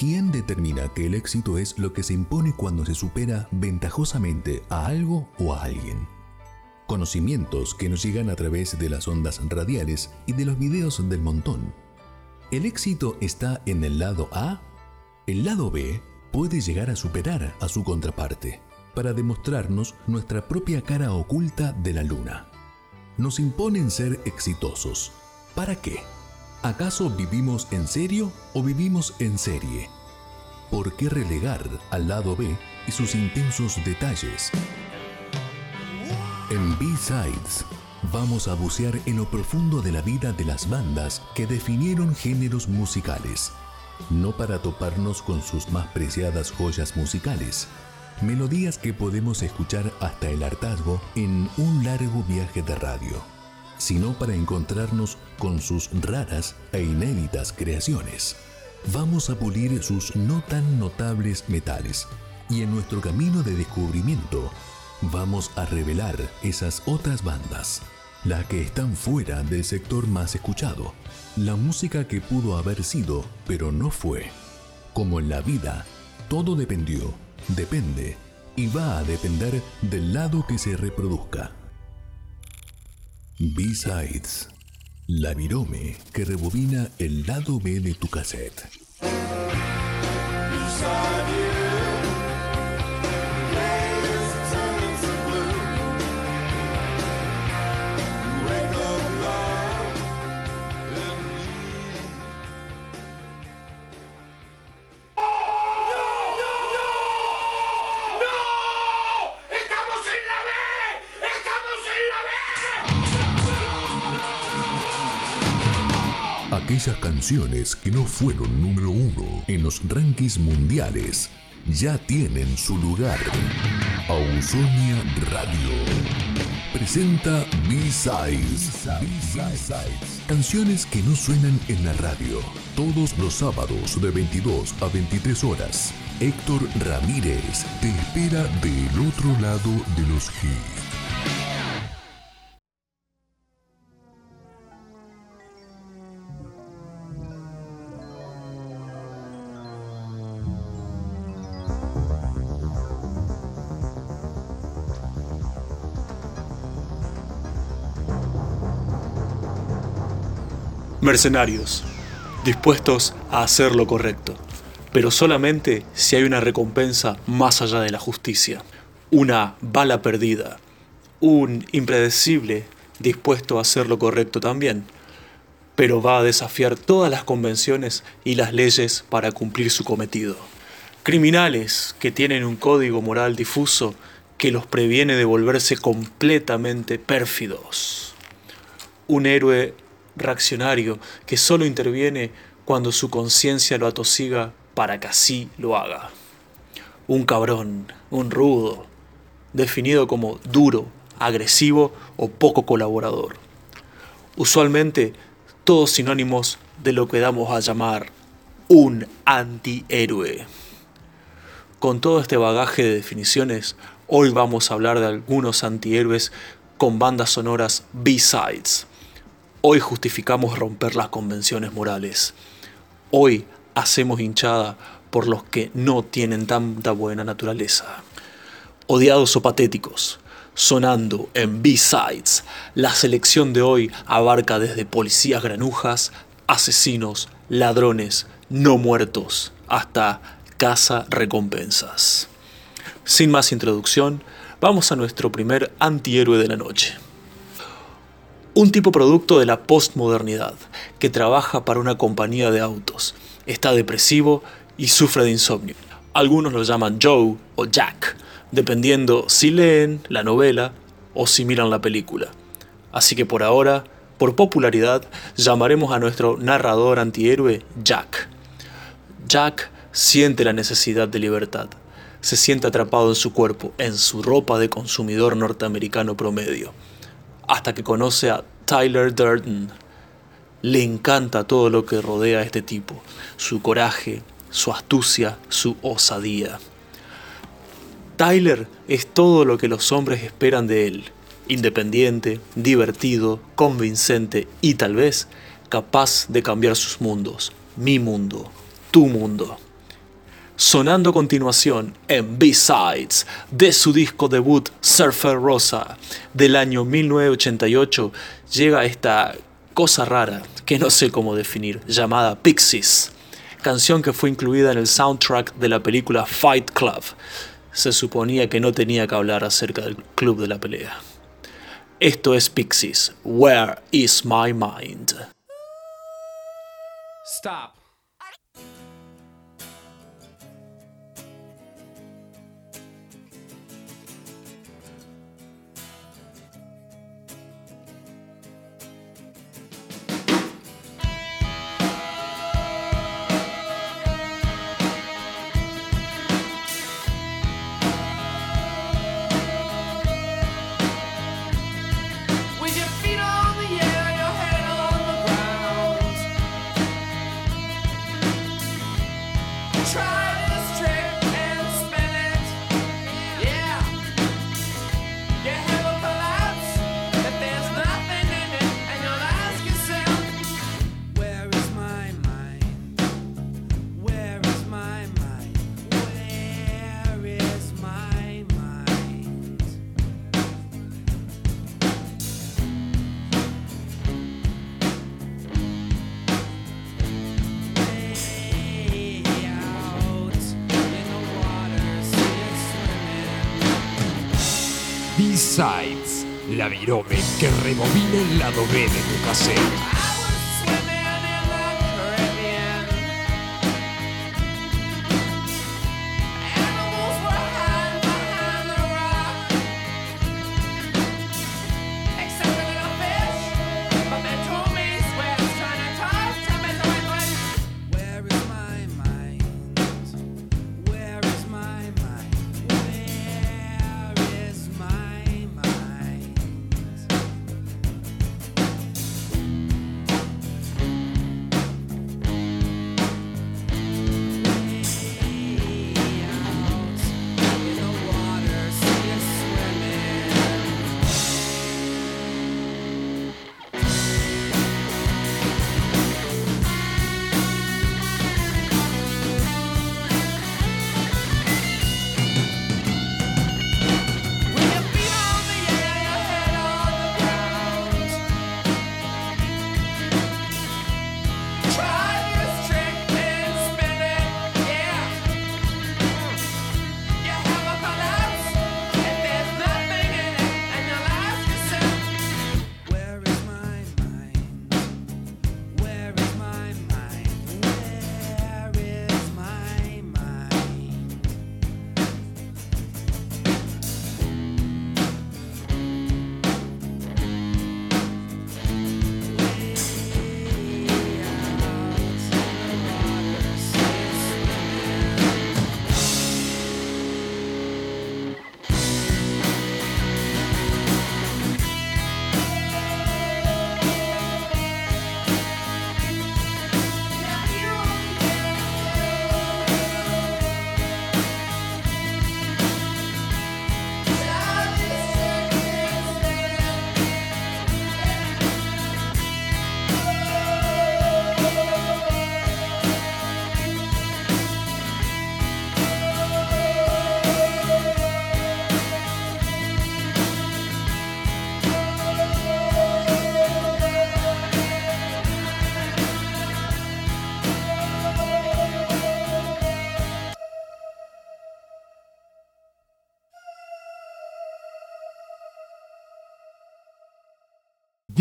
¿Quién determina que el éxito es lo que se impone cuando se supera ventajosamente a algo o a alguien? Conocimientos que nos llegan a través de las ondas radiales y de los videos del montón. ¿El éxito está en el lado A? El lado B puede llegar a superar a su contraparte para demostrarnos nuestra propia cara oculta de la luna. Nos imponen ser exitosos. ¿Para qué? ¿Acaso vivimos en serio o vivimos en serie? ¿Por qué relegar al lado B y sus intensos detalles? En B-Sides vamos a bucear en lo profundo de la vida de las bandas que definieron géneros musicales, no para toparnos con sus más preciadas joyas musicales, melodías que podemos escuchar hasta el hartazgo en un largo viaje de radio sino para encontrarnos con sus raras e inéditas creaciones. Vamos a pulir sus no tan notables metales y en nuestro camino de descubrimiento vamos a revelar esas otras bandas, las que están fuera del sector más escuchado, la música que pudo haber sido pero no fue. Como en la vida, todo dependió, depende y va a depender del lado que se reproduzca. B-Sides. La virome que rebobina el lado B de tu cassette. Aquellas canciones que no fueron número uno en los rankings mundiales ya tienen su lugar. Ausonia Radio presenta B-Sides. Canciones que no suenan en la radio. Todos los sábados de 22 a 23 horas. Héctor Ramírez te espera del otro lado de los hits. Mercenarios, dispuestos a hacer lo correcto, pero solamente si hay una recompensa más allá de la justicia, una bala perdida, un impredecible dispuesto a hacer lo correcto también, pero va a desafiar todas las convenciones y las leyes para cumplir su cometido. Criminales que tienen un código moral difuso que los previene de volverse completamente pérfidos. Un héroe reaccionario que solo interviene cuando su conciencia lo atosiga para que así lo haga. Un cabrón, un rudo, definido como duro, agresivo o poco colaborador. Usualmente todos sinónimos de lo que damos a llamar un antihéroe. Con todo este bagaje de definiciones, hoy vamos a hablar de algunos antihéroes con bandas sonoras B-sides Hoy justificamos romper las convenciones morales. Hoy hacemos hinchada por los que no tienen tanta buena naturaleza. Odiados o patéticos, sonando en B-Sides, la selección de hoy abarca desde policías granujas, asesinos, ladrones, no muertos, hasta casa recompensas. Sin más introducción, vamos a nuestro primer antihéroe de la noche. Un tipo producto de la postmodernidad, que trabaja para una compañía de autos, está depresivo y sufre de insomnio. Algunos lo llaman Joe o Jack, dependiendo si leen la novela o si miran la película. Así que por ahora, por popularidad, llamaremos a nuestro narrador antihéroe Jack. Jack siente la necesidad de libertad. Se siente atrapado en su cuerpo, en su ropa de consumidor norteamericano promedio hasta que conoce a Tyler Durden. Le encanta todo lo que rodea a este tipo, su coraje, su astucia, su osadía. Tyler es todo lo que los hombres esperan de él, independiente, divertido, convincente y tal vez capaz de cambiar sus mundos, mi mundo, tu mundo. Sonando a continuación en B-Sides de su disco debut Surfer Rosa del año 1988, llega esta cosa rara que no sé cómo definir, llamada Pixies, canción que fue incluida en el soundtrack de la película Fight Club. Se suponía que no tenía que hablar acerca del club de la pelea. Esto es Pixies, Where is my mind? Stop. Virome que rebobina el lado B de tu cassette.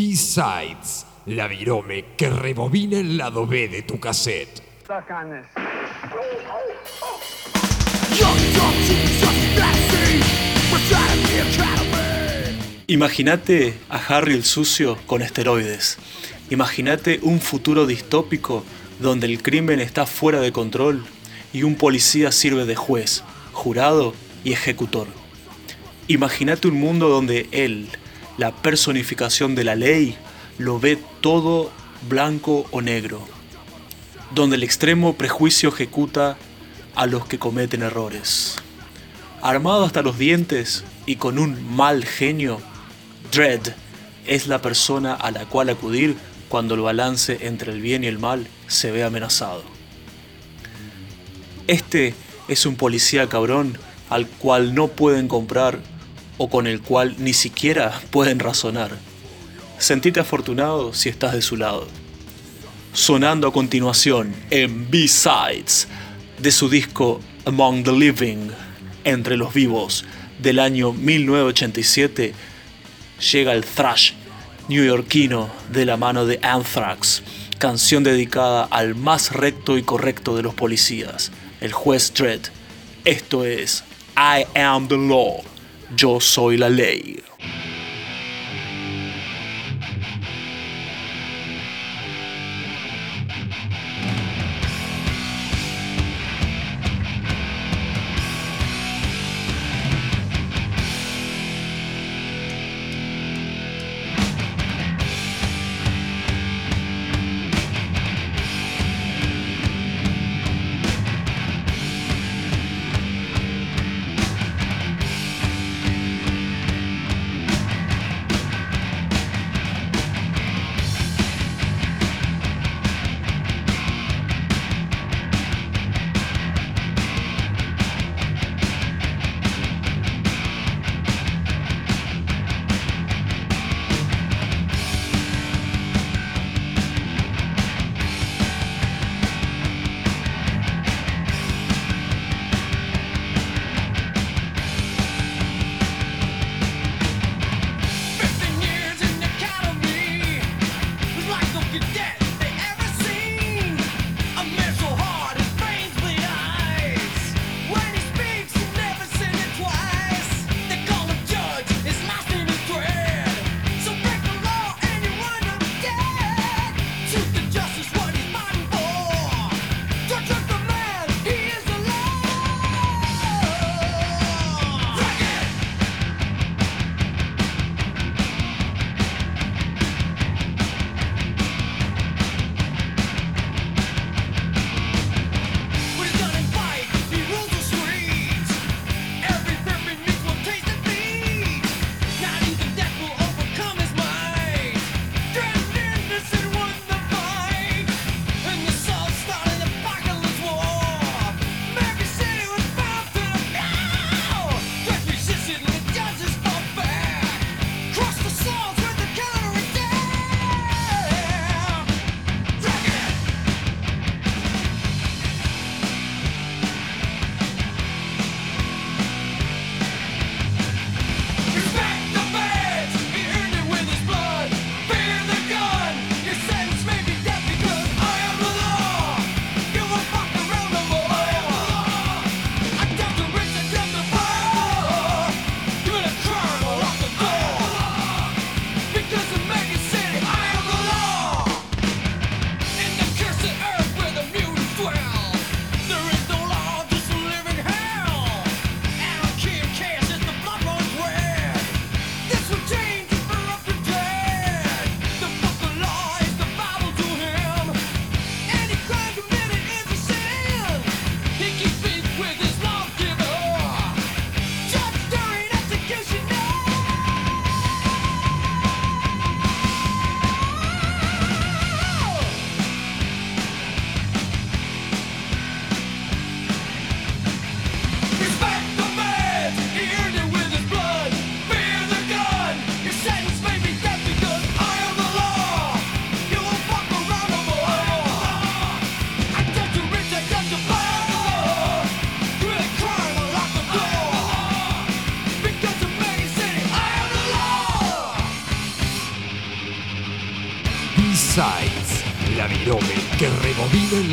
B-Sides, la virome que rebobina el lado B de tu cassette. Imagínate a Harry el sucio con esteroides. Imagínate un futuro distópico donde el crimen está fuera de control y un policía sirve de juez, jurado y ejecutor. Imagínate un mundo donde él, la personificación de la ley lo ve todo blanco o negro, donde el extremo prejuicio ejecuta a los que cometen errores. Armado hasta los dientes y con un mal genio, Dread es la persona a la cual acudir cuando el balance entre el bien y el mal se ve amenazado. Este es un policía cabrón al cual no pueden comprar o con el cual ni siquiera pueden razonar. Sentite afortunado si estás de su lado. Sonando a continuación en B-Sides de su disco Among the Living, Entre los Vivos, del año 1987, llega el thrash newyorkino de la mano de Anthrax, canción dedicada al más recto y correcto de los policías, el juez Dredd. Esto es I am the law, yo soy la ley.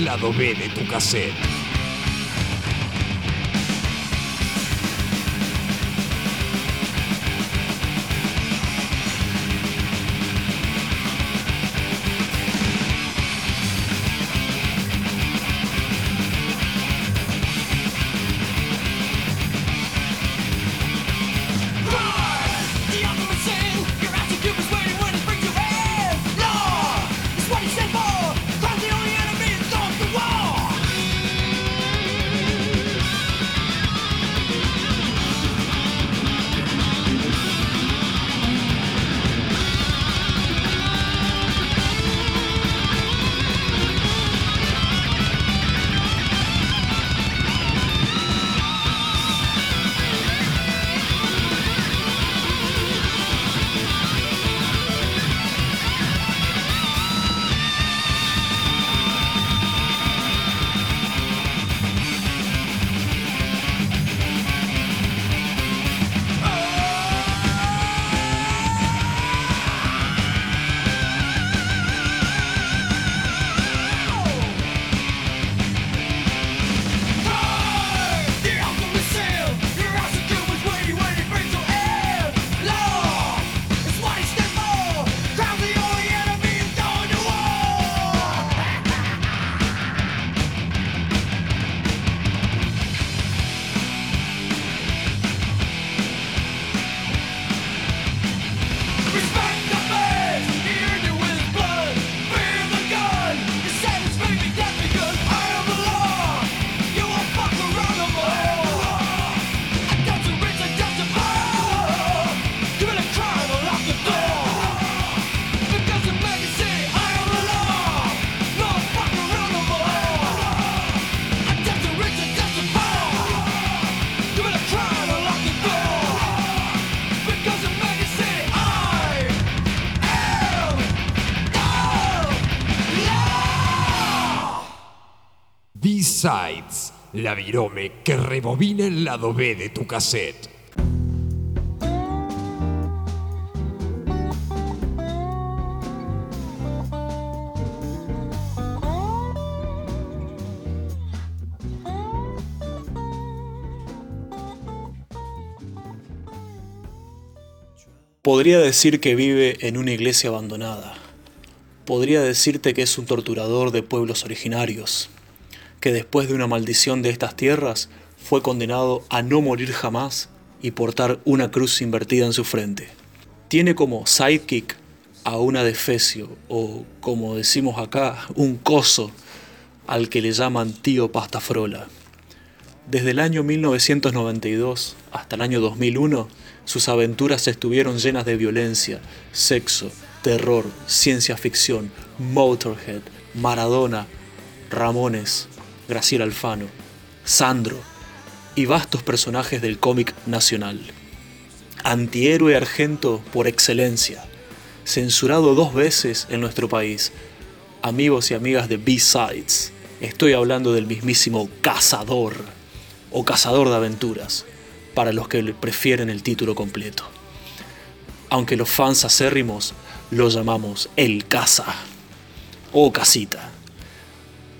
Lado B de tu cassette. B-Sides, la virome que rebobina el lado B de tu cassette. Podría decir que vive en una iglesia abandonada. Podría decirte que es un torturador de pueblos originarios, que después de una maldición de estas tierras fue condenado a no morir jamás y portar una cruz invertida en su frente. Tiene como sidekick a una defecio, o como decimos acá, un coso, al que le llaman tío Pastafrola. Desde el año 1992 hasta el año 2001, sus aventuras estuvieron llenas de violencia, sexo, terror, ciencia ficción, Motorhead, Maradona, Ramones, Graciela Alfano, Sandro y vastos personajes del cómic nacional. Antihéroe argento por excelencia, censurado dos veces en nuestro país. Amigos y amigas de B-Sides, estoy hablando del mismísimo Cazador o Cazador de Aventuras para los que prefieren el título completo. Aunque los fans acérrimos lo llamamos el Casa o Casita.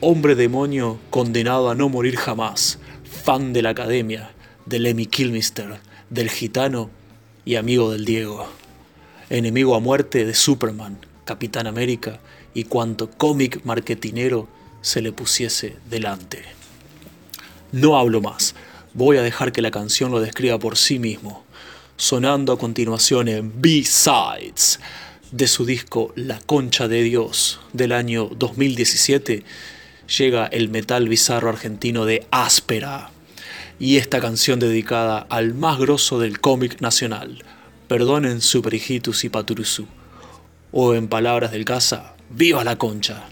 Hombre demonio condenado a no morir jamás, fan de la academia, del Lemmy Kilmister, del gitano y amigo del Diego. Enemigo a muerte de Superman, Capitán América y cuanto cómic marketinero se le pusiese delante. No hablo más, voy a dejar que la canción lo describa por sí mismo, sonando a continuación en B-Sides de su disco La Concha de Dios del año 2017, llega el metal bizarro argentino de Áspera y esta canción dedicada al más grosso del cómic nacional, perdonen Superhijitus y Paturuzú, o en palabras del casa, ¡Viva la Concha!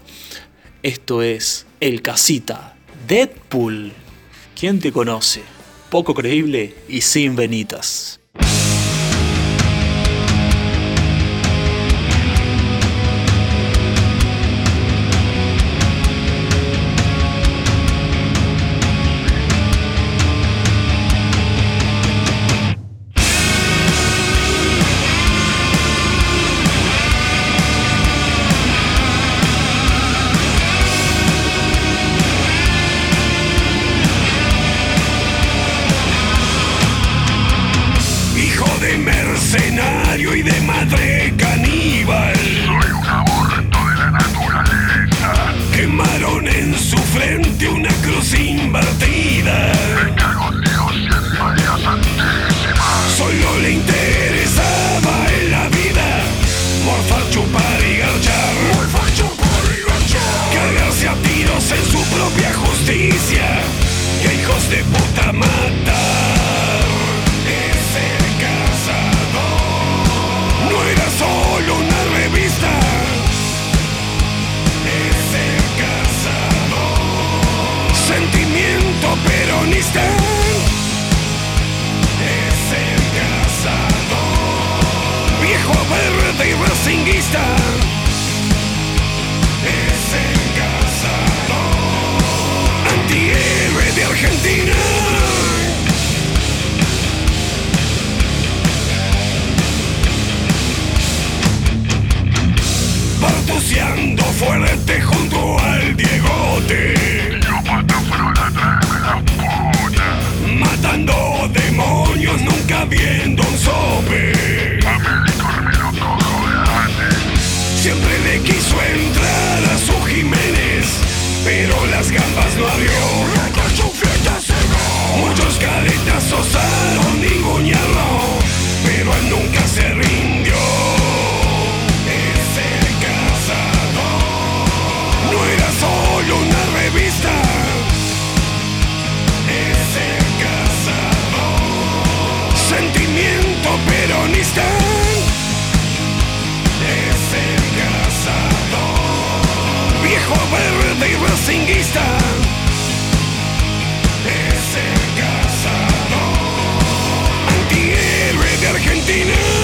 Esto es El Casita, Deadpool. ¿Quién te conoce? poco creíble y sin venitas. el Diegote. Los patos fueron atrás de la puta. Matando demonios, nunca viendo un sol. racinguista ese cazador antihéroe de Argentina.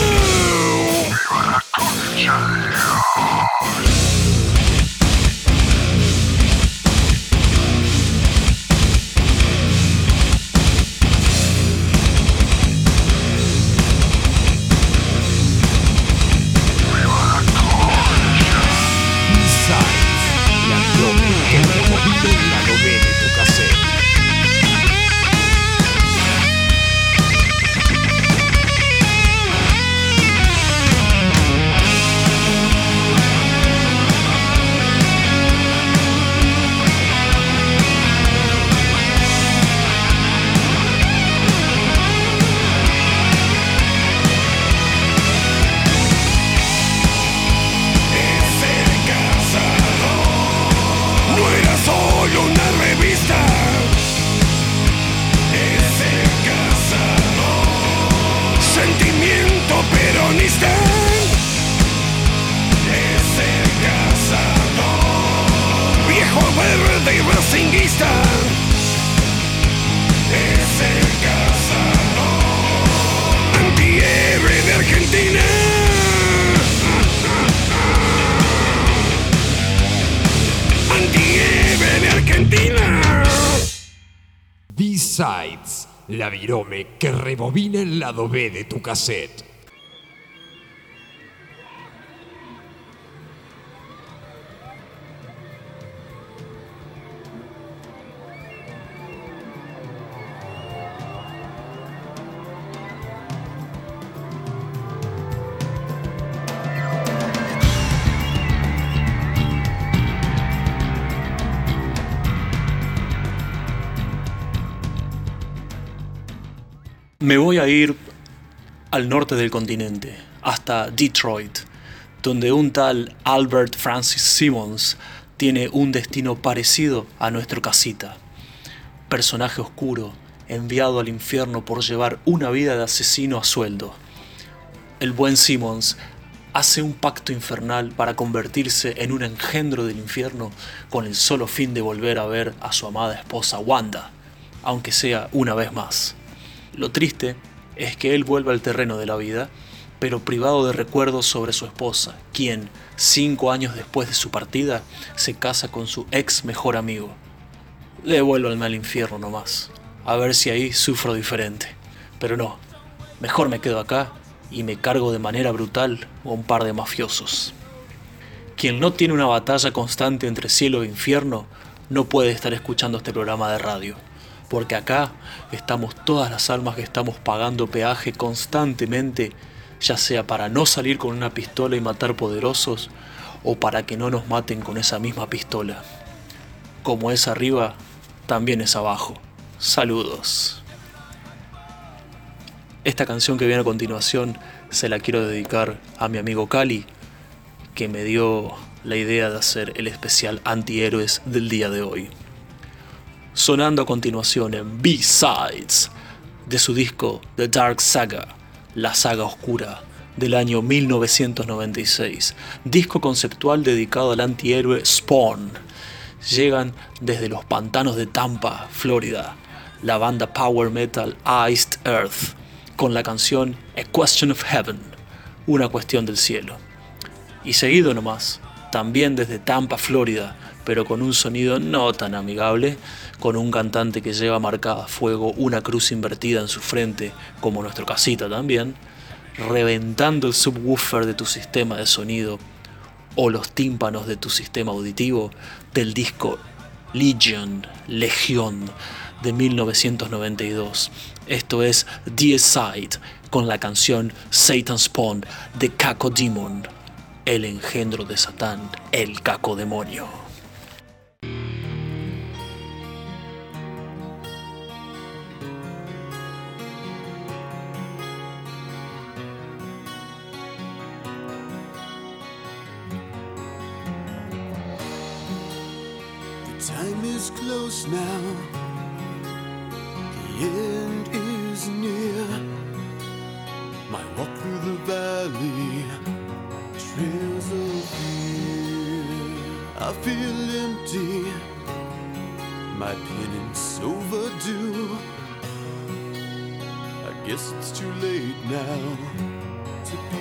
Virome que rebobina el lado B de tu cassette. Ir al norte del continente, hasta Detroit, donde un tal Albert Francis Simmons tiene un destino parecido a nuestro casita. Personaje oscuro, enviado al infierno por llevar una vida de asesino a sueldo. El buen Simmons hace un pacto infernal para convertirse en un engendro del infierno con el solo fin de volver a ver a su amada esposa Wanda, aunque sea una vez más. Lo triste es que él vuelve al terreno de la vida, pero privado de recuerdos sobre su esposa, quien, cinco años después de su partida, se casa con su ex mejor amigo. Devuélvanme al infierno nomás, a ver si ahí sufro diferente. Pero no, mejor me quedo acá y me cargo de manera brutal a un par de mafiosos. Quien no tiene una batalla constante entre cielo e infierno no puede estar escuchando este programa de radio porque acá estamos todas las almas que estamos pagando peaje constantemente, ya sea para no salir con una pistola y matar poderosos, o para que no nos maten con esa misma pistola. Como es arriba, también es abajo. Saludos. Esta canción que viene a continuación se la quiero dedicar a mi amigo Cali, que me dio la idea de hacer el especial antihéroes del día de hoy sonando a continuación en B-Sides de su disco The Dark Saga, la saga oscura del año 1996, disco conceptual dedicado al antihéroe Spawn. Llegan desde los pantanos de Tampa, Florida, la banda power metal Iced Earth, con la canción A Question of Heaven, una cuestión del cielo. Y seguido nomás, también desde Tampa, Florida, pero con un sonido no tan amigable, con un cantante que lleva marcada a fuego una cruz invertida en su frente, como nuestro casita también, reventando el subwoofer de tu sistema de sonido o los tímpanos de tu sistema auditivo del disco Legion, Legión de 1992. Esto es The Side con la canción Satan's Spawn de Caco Demon, el engendro de Satán, el Caco time is close now. The end is near. My walk through the valley trails of fear. I feel empty. My penance overdue. I guess it's too late now to be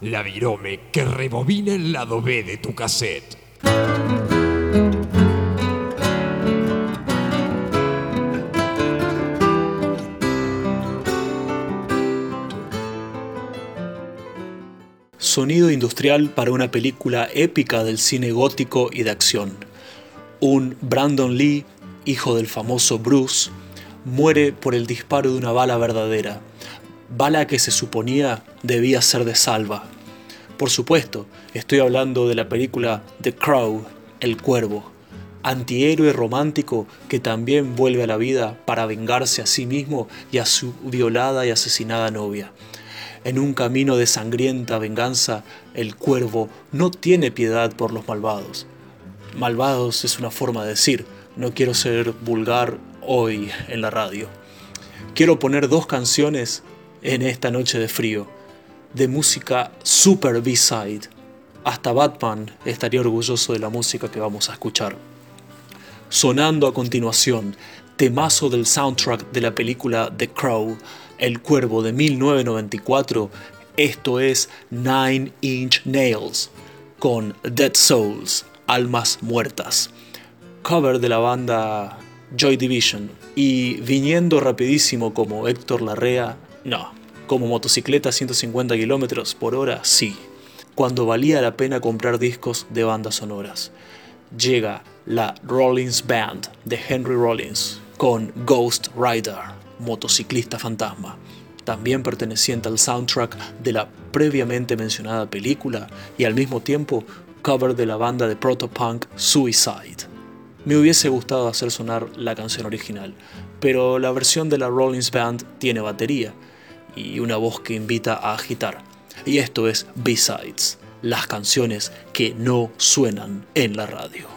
La virome que rebobina el lado B de tu cassette. Sonido industrial para una película épica del cine gótico y de acción. Un Brandon Lee, hijo del famoso Bruce, muere por el disparo de una bala verdadera, bala que se suponía debía ser de salva. Por supuesto, estoy hablando de la película The Crow, El Cuervo, antihéroe romántico que también vuelve a la vida para vengarse a sí mismo y a su violada y asesinada novia. En un camino de sangrienta venganza, el cuervo no tiene piedad por los malvados. Malvados es una forma de decir, no quiero ser vulgar hoy en la radio. Quiero poner dos canciones en esta noche de frío, de música super B-side. Hasta Batman estaría orgulloso de la música que vamos a escuchar. Sonando a continuación, temazo del soundtrack de la película The Crow, El Cuervo de 1994, esto es Nine Inch Nails con Dead Souls, Almas Muertas, cover de la banda Joy Division y viniendo rapidísimo como Héctor Larrea, no, como motocicleta a 150 km por hora, sí, cuando valía la pena comprar discos de bandas sonoras. Llega la Rollins Band de Henry Rollins con Ghost Rider, motociclista fantasma, también perteneciente al soundtrack de la previamente mencionada película y al mismo tiempo cover de la banda de protopunk Suicide. Me hubiese gustado hacer sonar la canción original, pero la versión de la Rollins Band tiene batería y una voz que invita a agitar. Y esto es B-Sides, las canciones que no suenan en la radio.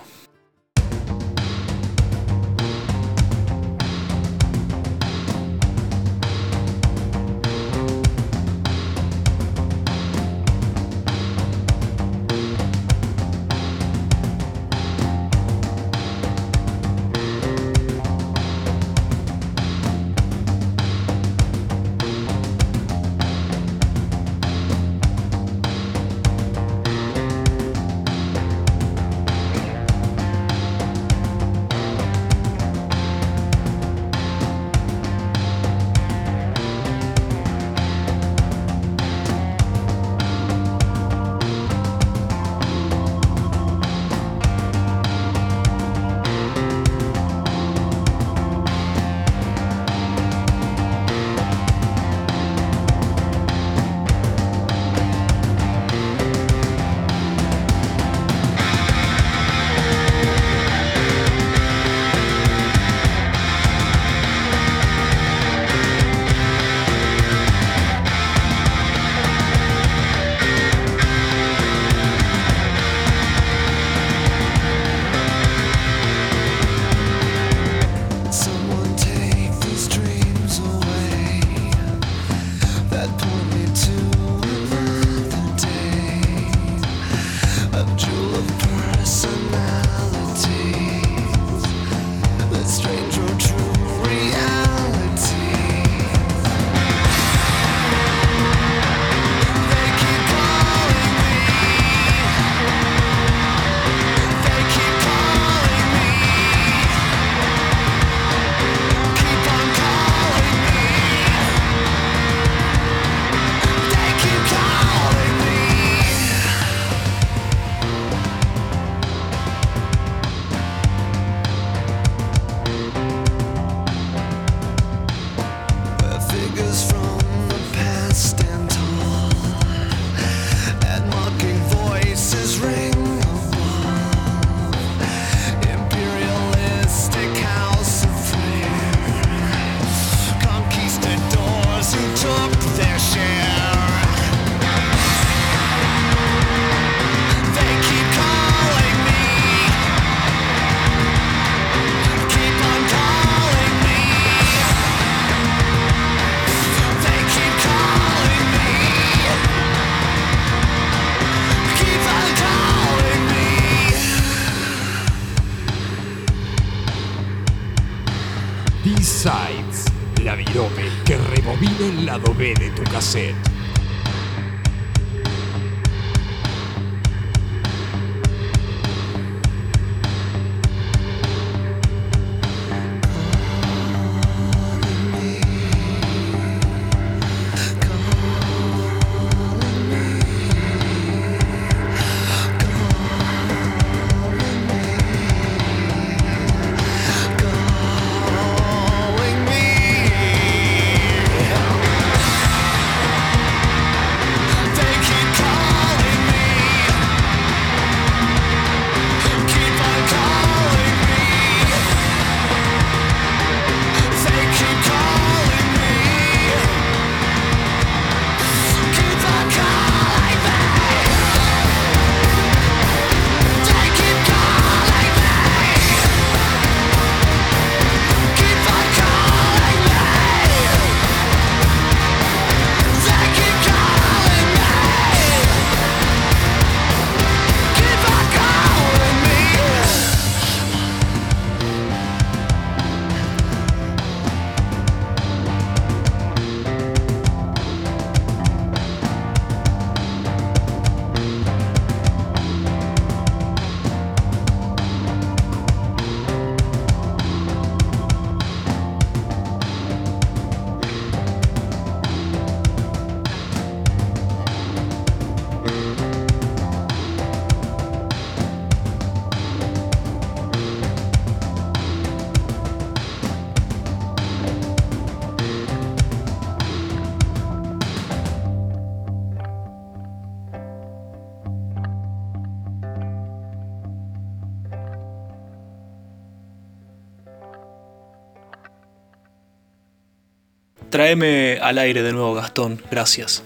Tráeme al aire de nuevo, Gastón. Gracias.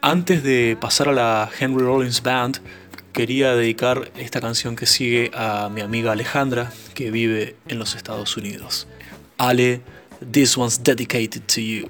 Antes de pasar a la Henry Rollins Band, quería dedicar esta canción que sigue a mi amiga Alejandra, que vive en los Estados Unidos. Ale, this one's dedicated to you.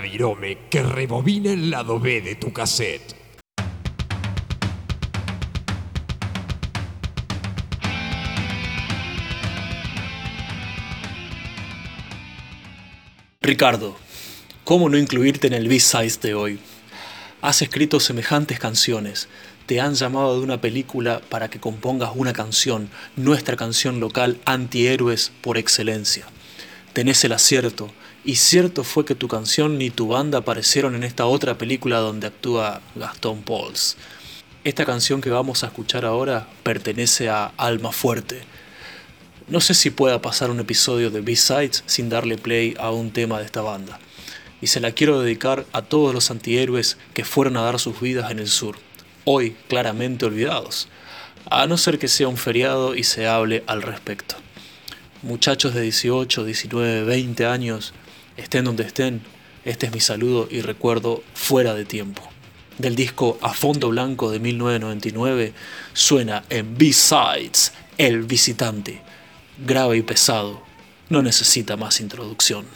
Virome que rebobina el lado B de tu cassette. Ricardo, ¿cómo no incluirte en el B-Sides de hoy? Has escrito semejantes canciones, te han llamado de una película para que compongas una canción, nuestra canción local antihéroes por excelencia. Tenés el acierto, y cierto fue que tu canción ni tu banda aparecieron en esta otra película donde actúa Gastón Pauls. Esta canción que vamos a escuchar ahora pertenece a Alma Fuerte. No sé si pueda pasar un episodio de B-Sides sin darle play a un tema de esta banda. Y se la quiero dedicar a todos los antihéroes que fueron a dar sus vidas en el sur, hoy claramente olvidados, a no ser que sea un feriado y se hable al respecto. Muchachos de 18, 19, 20 años, estén donde estén, este es mi saludo y recuerdo fuera de tiempo. Del disco A Fondo Blanco de 1999 suena en B-Sides El Visitante, grave y pesado, no necesita más introducción.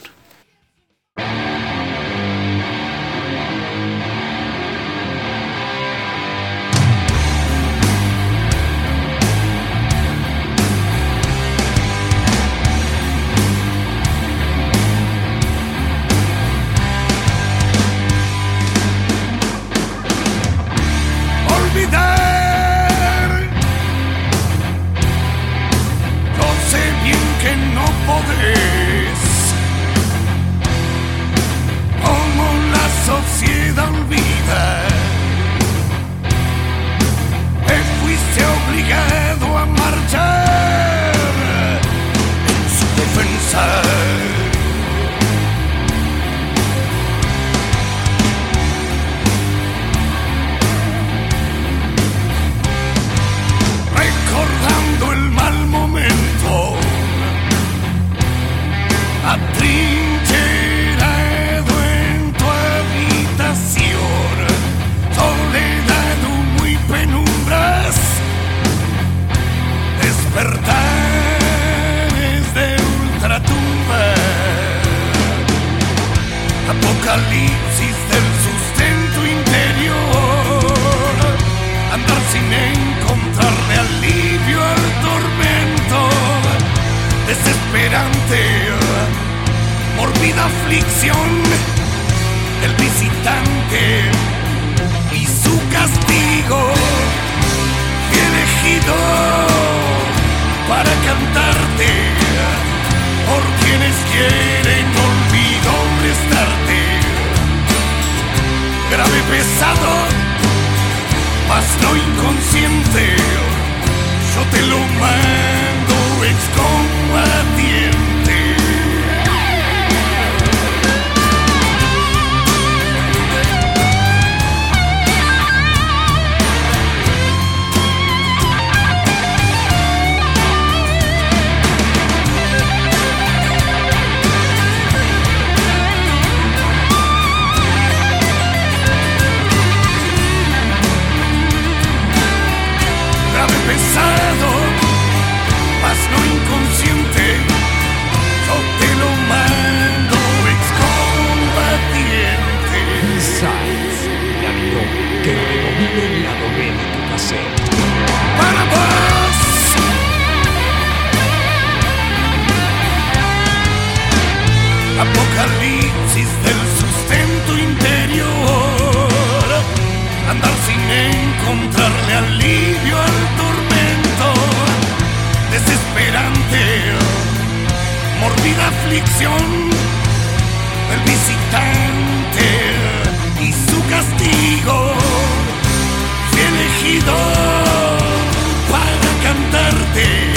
por quienes quieren olvido prestarte. Grave pesado, mas no inconsciente, yo te lo mando excombatiente. apocalipsis del sustento interior, andar sin encontrarle alivio al tormento, desesperante, mordida aflicción del visitante y su castigo, fue elegido para cantarte.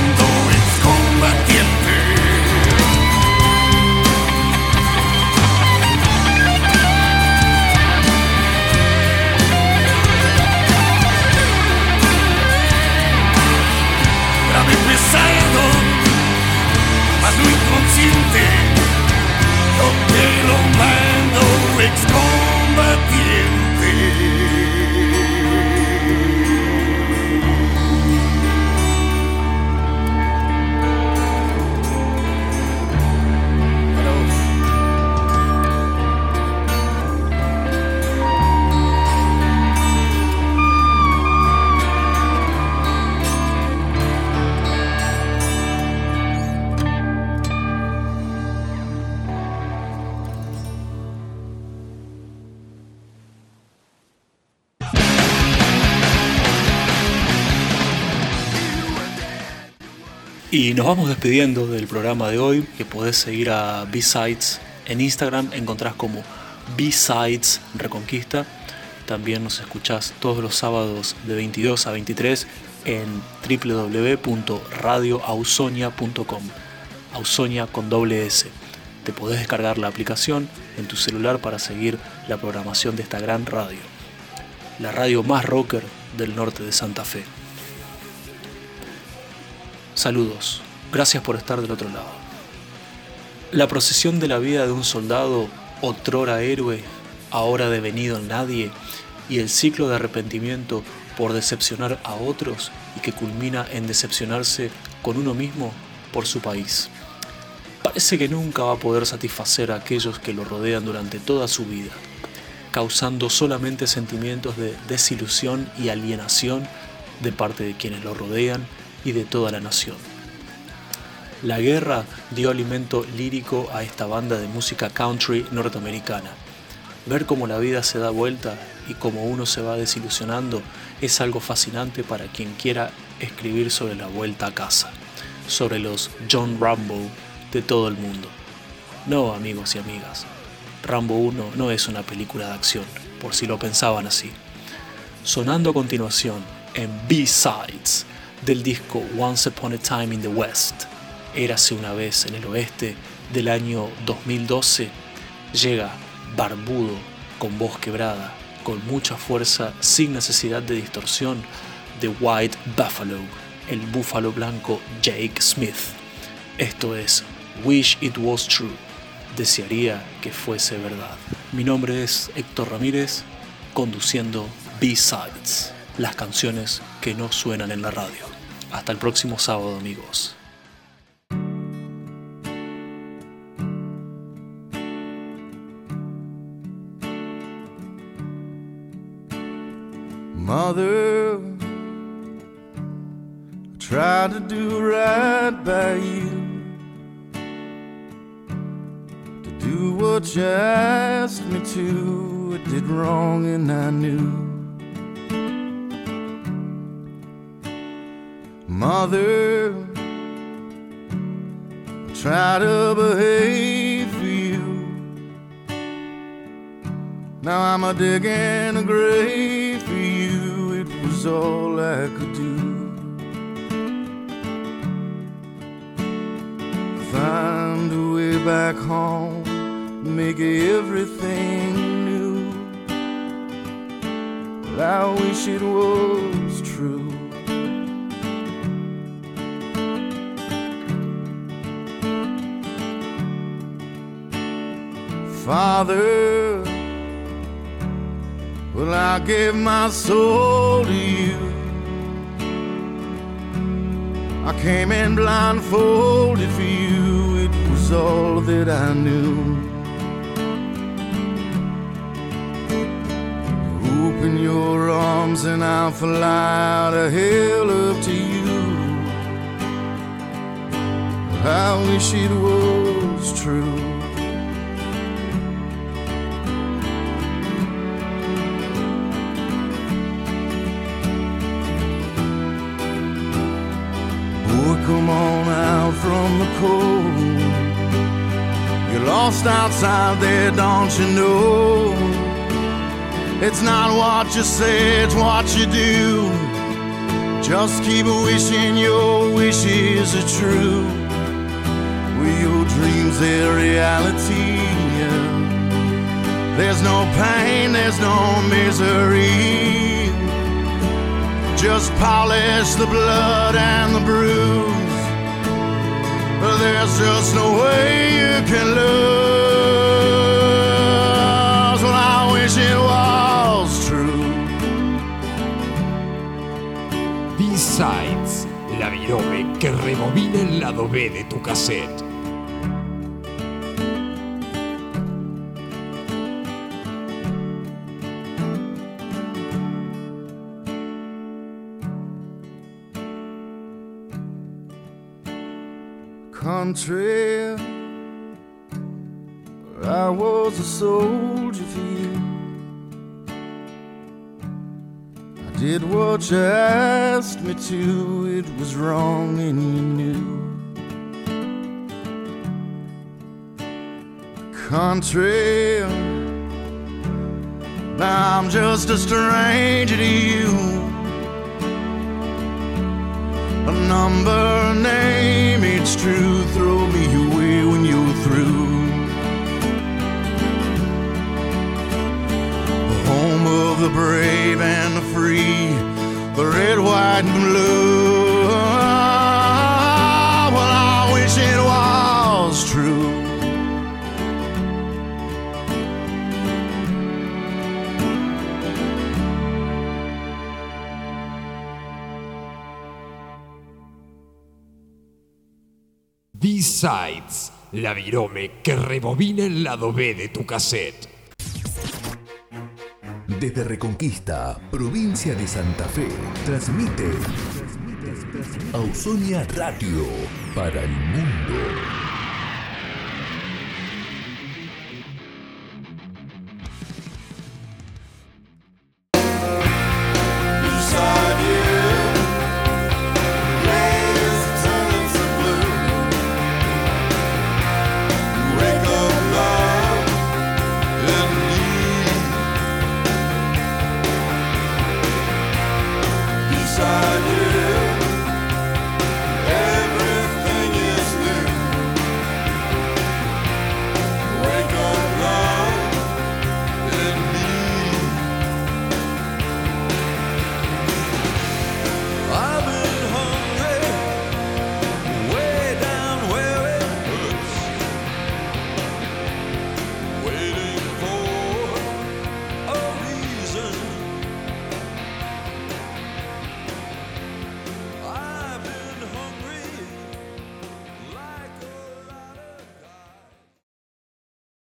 Y nos vamos despidiendo del programa de hoy, que podés seguir a B-Sides en Instagram, encontrás como B-Sides Reconquista. También nos escuchás todos los sábados de 22 a 23 en www.radioausonia.com. Ausonia con doble S. Te podés descargar la aplicación en tu celular para seguir la programación de esta gran radio. La radio más rocker del norte de Santa Fe. Saludos, gracias por estar del otro lado. La procesión de la vida de un soldado, otrora héroe, ahora devenido en nadie, y el ciclo de arrepentimiento por decepcionar a otros y que culmina en decepcionarse con uno mismo por su país. Parece que nunca va a poder satisfacer a aquellos que lo rodean durante toda su vida, causando solamente sentimientos de desilusión y alienación de parte de quienes lo rodean y de toda la nación. La guerra dio alimento lírico a esta banda de música country norteamericana. Ver cómo la vida se da vuelta y cómo uno se va desilusionando es algo fascinante para quien quiera escribir sobre la vuelta a casa, sobre los John Rambo de todo el mundo. No, amigos y amigas, Rambo 1 no es una película de acción, por si lo pensaban así. Sonando a continuación en B-Sides del disco Once Upon a Time in the West, Érase una vez en el oeste del año 2012, llega barbudo, con voz quebrada, con mucha fuerza, sin necesidad de distorsión, The White Buffalo, el búfalo blanco Jake Smith. Esto es Wish It Was True, desearía que fuese verdad. Mi nombre es Héctor Ramírez, conduciendo B-Sides, las canciones que no suenan en la radio. Hasta el próximo sábado amigos. Mother, I tried to do right by you. To do what you asked me to, I did wrong and I knew. Mother, I try to behave for you. Now I'm a digging a grave for you. It was all I could do. Find a way back home, make everything new. But I wish it was true. Father, well, I gave my soul to you. I came in blindfolded for you, it was all that I knew. Open your arms and I'll fly out of hell up to you. I wish it was true. Come on out from the cold. You're lost outside there, don't you know? It's not what you say, it's what you do. Just keep wishing your wishes are true. With your dreams, they're reality. There's no pain, there's no misery. Just polish the blood and the bruise. But there's just no way you can lose. Well, I wish it was true. B-Sides, la virome que rebobina el lado B de tu cassette. Country where I was a soldier for you. I did what you asked me to, it was wrong and you knew. Country, now I'm just a stranger to you. A number, a name, it's true. Brave and the free, the red, white, and blue. Well, I wish it was true. B-Sides, la virome que rebobina el lado B de tu cassette. Desde Reconquista, provincia de Santa Fe, transmite Ausonia Radio para el mundo.